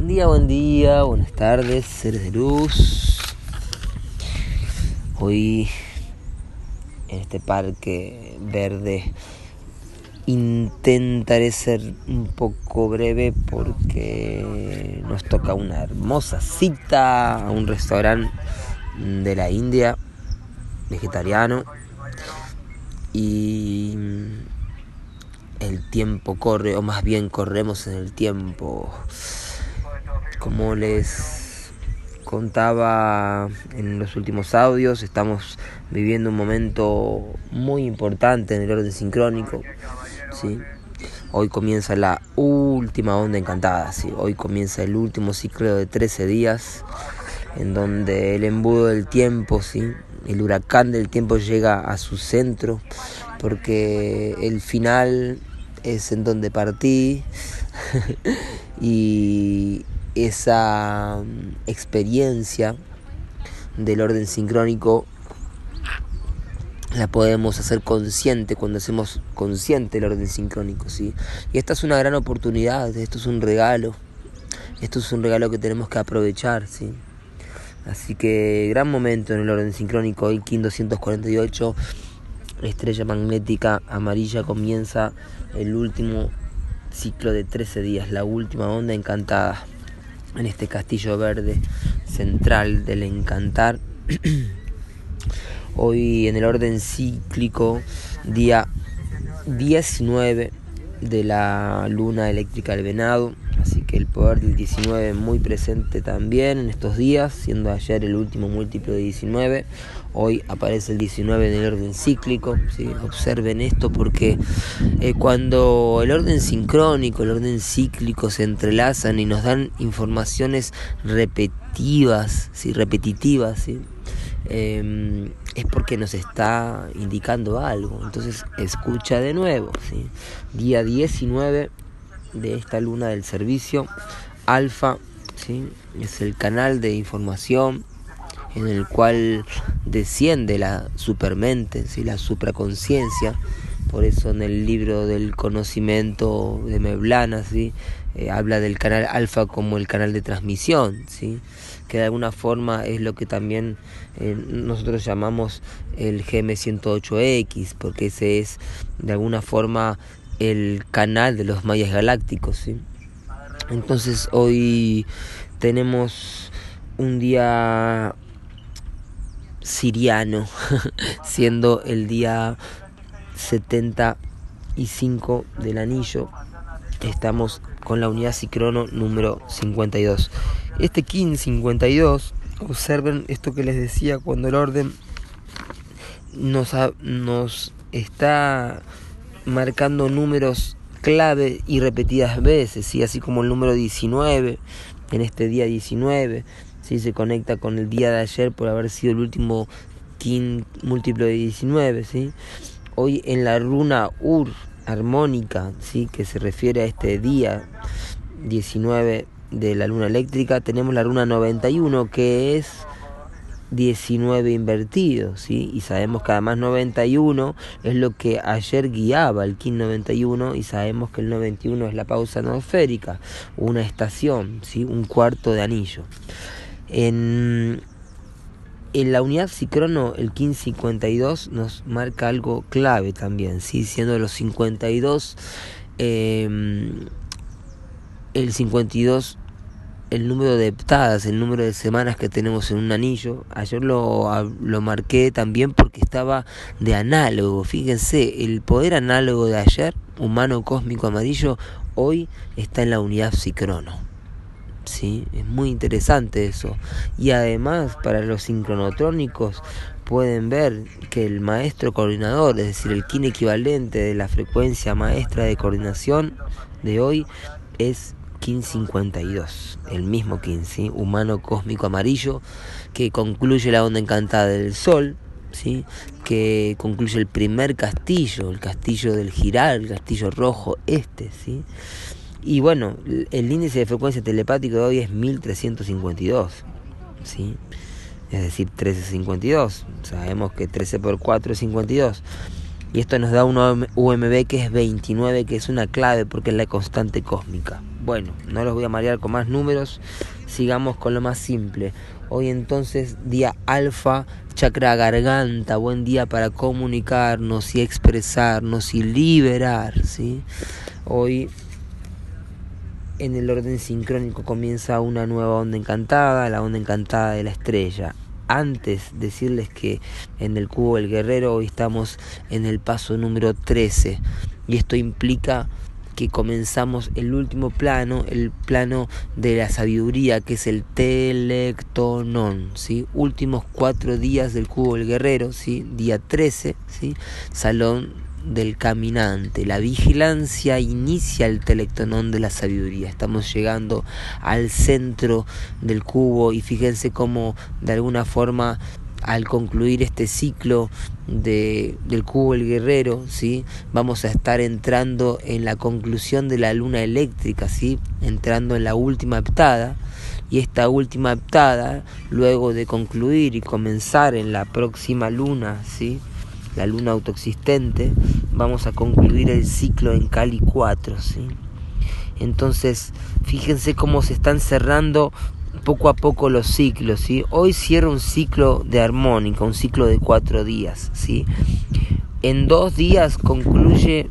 Buen día, buen día, buenas tardes, seres de luz. Hoy en este parque verde intentaré ser un poco breve porque nos toca una hermosa cita a un restaurante de la India vegetariano y el tiempo corre o más bien corremos en el tiempo como les contaba en los últimos audios, estamos viviendo un momento muy importante en el orden sincrónico. ¿sí? Hoy comienza la última onda encantada, ¿sí? hoy comienza el último ciclo de 13 días, en donde el embudo del tiempo, ¿sí? el huracán del tiempo llega a su centro, porque el final es en donde partí y esa mm, experiencia del orden sincrónico la podemos hacer consciente cuando hacemos consciente el orden sincrónico, ¿sí? Y esta es una gran oportunidad, esto es un regalo, esto es un regalo que tenemos que aprovechar, ¿sí? Así que gran momento en el orden sincrónico, hoy KIN 248, estrella magnética amarilla comienza el último ciclo de 13 días, la última onda encantada en este castillo verde central del encantar. Hoy en el orden cíclico, día 19 de la luna eléctrica del venado, que el poder del 19 muy presente también en estos días, siendo ayer el último múltiplo de 19. Hoy aparece el 19 en el orden cíclico. Observen esto porque eh, cuando el orden sincrónico, el orden cíclico se entrelazan y nos dan informaciones repetitivas, ¿sí? repetitivas, ¿sí? Em, es porque nos está indicando algo. Entonces escucha de nuevo. Día 19 de esta luna del servicio. Alfa ¿sí? es el canal de información en el cual desciende la supermente, ¿sí? la supraconciencia. Por eso en el libro del conocimiento de Meblana ¿sí? Eh, habla del canal alfa como el canal de transmisión, ¿sí? que de alguna forma es lo que también eh, nosotros llamamos el GM108X, porque ese es de alguna forma el canal de los mayas galácticos. ¿sí? Entonces hoy tenemos un día siriano, siendo el día 75 del anillo. Estamos con la unidad Cicrono número 52. Este KIN 52, observen esto que les decía cuando el orden nos, nos está marcando números clave y repetidas veces, y así como el número 19 en este día 19 ¿sí? se conecta con el día de ayer por haber sido el último múltiplo de 19. ¿sí? Hoy en la runa Ur armónica, ¿sí? que se refiere a este día 19 de la luna eléctrica, tenemos la runa 91 que es 19 invertido, ¿sí? Y sabemos que además 91 es lo que ayer guiaba el KIN 91 y sabemos que el 91 es la pausa atmosférica, una estación, ¿sí? Un cuarto de anillo. En, la unidad Cicrono, el 1552 nos marca algo clave también, ¿sí? siendo los 52, em, el 52 el número de heptadas, el número de semanas que tenemos en un anillo. Ayer lo, lo marqué también porque estaba de análogo. Fíjense, el poder análogo de ayer, humano cósmico amarillo, hoy está en la unidad Cicrono. ¿sí? Es muy interesante eso. Y además, para los sincronotrónicos, pueden ver que el maestro coordinador, es decir, el kin equivalente de la frecuencia maestra de coordinación de hoy, es KIN 52, el mismo KIN, ¿sí? humano cósmico amarillo, que concluye la onda encantada del Sol, ¿sí? que concluye el primer castillo, el castillo del girar, el castillo rojo este, ¿sí? Y bueno, el índice de frecuencia telepático de hoy es 1352, ¿sí? Es decir, 1352. Sabemos que 13 por 4 es 52. Y esto nos da un UMB que es 29, que es una clave porque es la constante cósmica. Bueno, no los voy a marear con más números, sigamos con lo más simple. Hoy entonces día alfa, chakra garganta, buen día para comunicarnos y expresarnos y liberar, ¿sí? Hoy en el orden sincrónico comienza una nueva onda encantada, la onda encantada de la estrella. Antes decirles que en el cubo del guerrero hoy estamos en el paso número 13 y esto implica que comenzamos el último plano, el plano de la sabiduría, que es el telectonón, ¿sí? Últimos cuatro días del cubo del guerrero, ¿sí? Día 13, ¿sí? Salón del caminante. La vigilancia inicia el telectonón de la sabiduría. Estamos llegando al centro del cubo y fíjense cómo de alguna forma al concluir este ciclo de, del cubo el guerrero, ¿sí? vamos a estar entrando en la conclusión de la luna eléctrica, ¿sí? entrando en la última heptada. Y esta última heptada, luego de concluir y comenzar en la próxima luna, ¿sí? La luna autoexistente, vamos a concluir el ciclo en Cali 4. ¿sí? Entonces, fíjense cómo se están cerrando poco a poco los ciclos, ¿sí? Hoy cierra un ciclo de armónica, un ciclo de cuatro días, ¿sí? En dos días concluye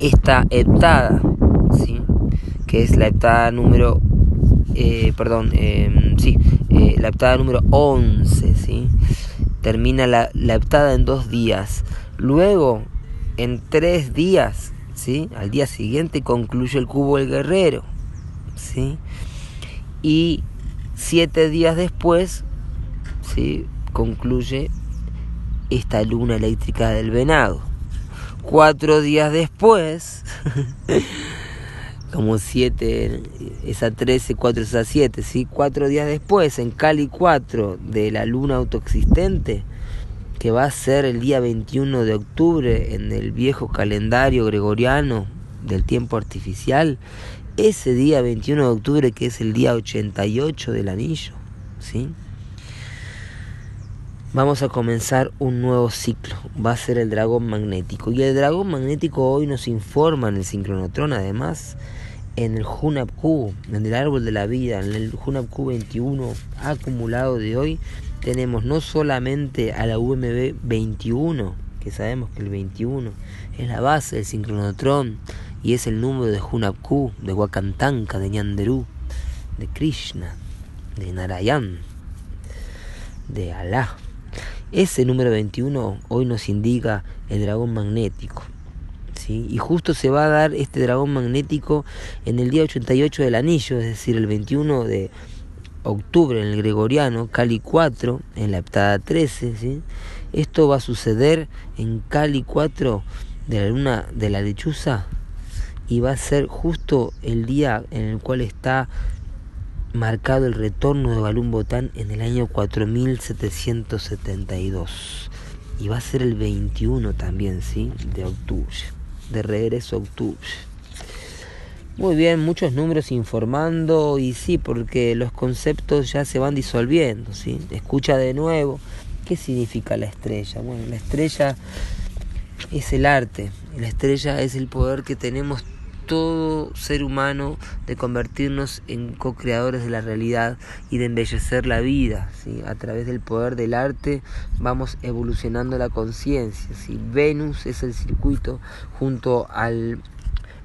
esta heptada, ¿sí? Que es la heptada número, eh, perdón, eh, sí, eh, la heptada número 11, ¿sí? Termina la, la en dos días. Luego, en tres días, ¿sí? Al día siguiente concluye el cubo del guerrero, ¿sí? y siete días después ¿sí? concluye esta luna eléctrica del venado. Cuatro días después, como siete, esa 13, cuatro, esa siete, ¿sí? cuatro días después, en Cali 4 de la luna autoexistente, que va a ser el día 21 de octubre en el viejo calendario gregoriano del tiempo artificial, ese día 21 de octubre, que es el día 88 del anillo, ¿sí? Vamos a comenzar un nuevo ciclo, va a ser el dragón magnético. Y el dragón magnético hoy nos informa en el sincronotrón, además, en el Hunapku, en el árbol de la vida, en el Hunapku 21 acumulado de hoy, tenemos no solamente a la UMB 21, que sabemos que el 21 es la base del sincronotrón, y es el número de Hunapku, de Wakantanka, de Ñanderú, de Krishna, de Narayan, de Alá. Ese número 21 hoy nos indica el dragón magnético. ¿sí? Y justo se va a dar este dragón magnético en el día 88 del anillo, es decir, el 21 de octubre en el gregoriano, Cali 4, en la heptada 13. ¿sí? Esto va a suceder en Cali 4 de la luna de la lechuza y va a ser justo el día en el cual está marcado el retorno de Balún Botán en el año 4772 y va a ser el 21 también, ¿sí? De octubre, de regreso a octubre. Muy bien, muchos números informando y sí, porque los conceptos ya se van disolviendo, ¿sí? Escucha de nuevo, ¿qué significa la estrella? Bueno, la estrella es el arte, la estrella es el poder que tenemos todo ser humano de convertirnos en co-creadores de la realidad y de embellecer la vida. ¿sí? A través del poder del arte vamos evolucionando la conciencia. ¿sí? Venus es el circuito junto al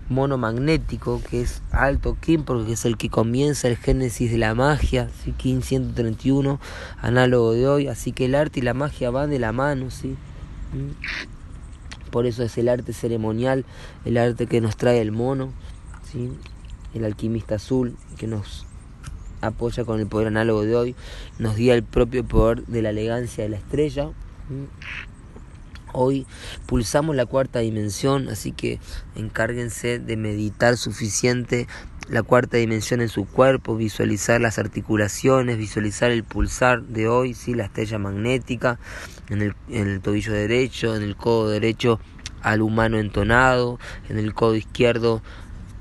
mono magnético que es Alto Kim porque es el que comienza el génesis de la magia, ¿sí? Kim 131, análogo de hoy, así que el arte y la magia van de la mano, ¿sí? Por eso es el arte ceremonial, el arte que nos trae el mono, el alquimista azul que nos apoya con el poder análogo de hoy, nos guía el propio poder de la elegancia de la estrella. Hoy pulsamos la cuarta dimensión, así que encárguense de meditar suficiente la cuarta dimensión en su cuerpo, visualizar las articulaciones, visualizar el pulsar de hoy, ¿sí? la estrella magnética en el, en el tobillo derecho, en el codo derecho al humano entonado, en el codo izquierdo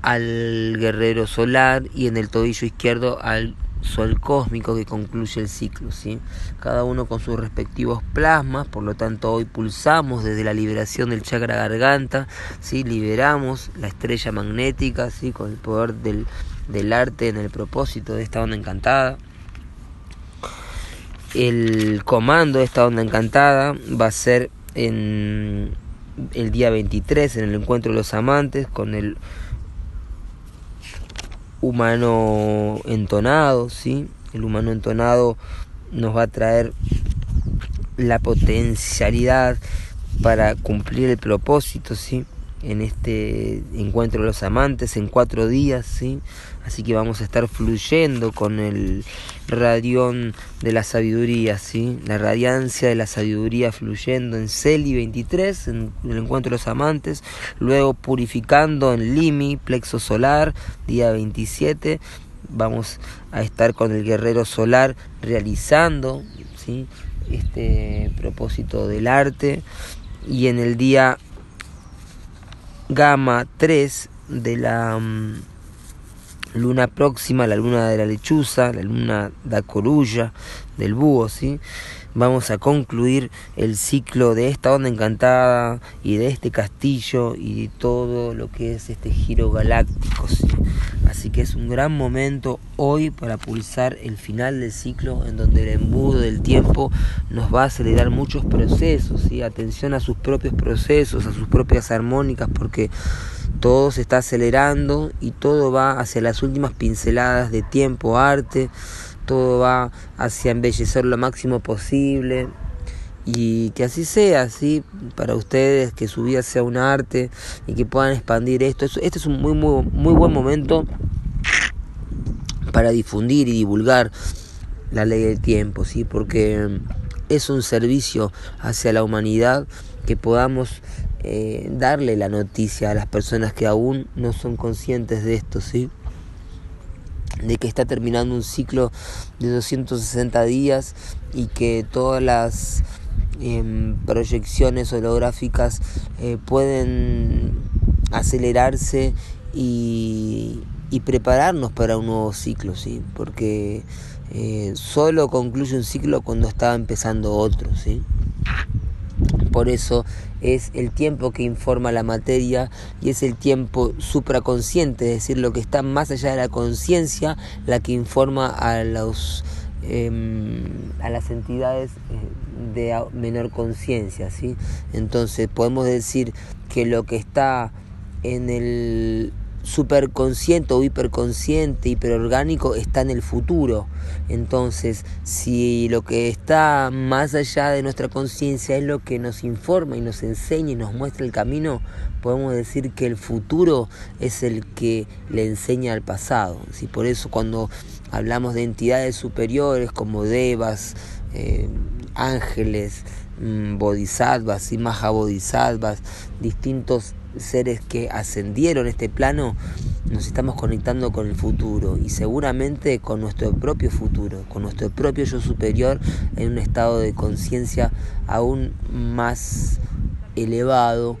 al guerrero solar y en el tobillo izquierdo al sol cósmico que concluye el ciclo, ¿sí? cada uno con sus respectivos plasmas, por lo tanto hoy pulsamos desde la liberación del chakra garganta, ¿sí? liberamos la estrella magnética ¿sí? con el poder del, del arte en el propósito de esta onda encantada. El comando de esta onda encantada va a ser en el día 23 en el encuentro de los amantes con el humano entonado, ¿sí? El humano entonado nos va a traer la potencialidad para cumplir el propósito, ¿sí? En este encuentro de los amantes en cuatro días, ¿sí? Así que vamos a estar fluyendo con el radión de la sabiduría, ¿sí? La radiancia de la sabiduría fluyendo en Celi 23, en el encuentro de los amantes, luego purificando en Limi, plexo solar, día 27, vamos a estar con el guerrero solar realizando, ¿sí? Este propósito del arte y en el día gamma 3 de la mm, luna próxima, la luna de la lechuza, la luna da corulla, del búho, ¿sí? Vamos a concluir el ciclo de esta onda encantada y de este castillo y de todo lo que es este giro galáctico, ¿sí? Así que es un gran momento hoy para pulsar el final del ciclo en donde el embudo del tiempo nos va a acelerar muchos procesos, ¿sí? Atención a sus propios procesos, a sus propias armónicas, porque todo se está acelerando y todo va hacia las últimas pinceladas de tiempo, arte, todo va hacia embellecer lo máximo posible y que así sea, así para ustedes, que su vida sea un arte y que puedan expandir esto. Este es un muy, muy, muy buen momento para difundir y divulgar la ley del tiempo, ¿sí? porque es un servicio hacia la humanidad que podamos eh, darle la noticia a las personas que aún no son conscientes de esto, ¿sí? de que está terminando un ciclo de 260 días y que todas las em, proyecciones holográficas eh, pueden acelerarse y, y, prepararnos para un nuevo ciclo, ¿sí? porque eh, solo concluye un ciclo cuando está empezando otro. ¿sí? Por eso es el tiempo que informa la materia y es el tiempo supraconsciente, es decir, lo que está más allá de la conciencia, la que informa a los em, a las entidades eh, de menor conciencia, ¿sí? Entonces podemos decir que lo que está en el superconsciente o hiperconsciente, hiperorgánico, está en el futuro. Entonces, si lo que está más allá de nuestra conciencia es lo que nos informa y nos enseña y nos muestra el camino, podemos decir que el futuro es el que le enseña al pasado. ¿sí? Por eso cuando hablamos de entidades superiores como devas, eh, ángeles, mm, bodhisattvas y mahabodhisattvas, distintos seres que ascendieron este plano, nos estamos conectando con el futuro y seguramente con nuestro propio futuro, con nuestro propio yo superior en un estado de conciencia aún más elevado,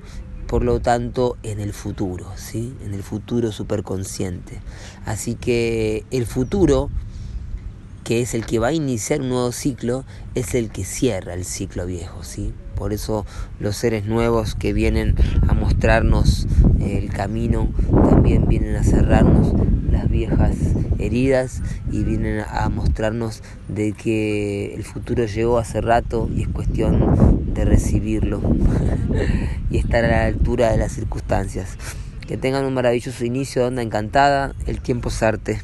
por lo tanto en el futuro, ¿sí? En el futuro superconsciente. Así que el futuro que es el que va a iniciar un nuevo ciclo, es el que cierra el ciclo viejo, ¿sí? Por eso los seres nuevos que vienen a mostrarnos el camino también vienen a cerrarnos las viejas heridas y vienen a mostrarnos de que el futuro llegó hace rato y es cuestión de recibirlo y estar a la altura de las circunstancias. Que tengan un maravilloso inicio de onda encantada, el tiempo es arte.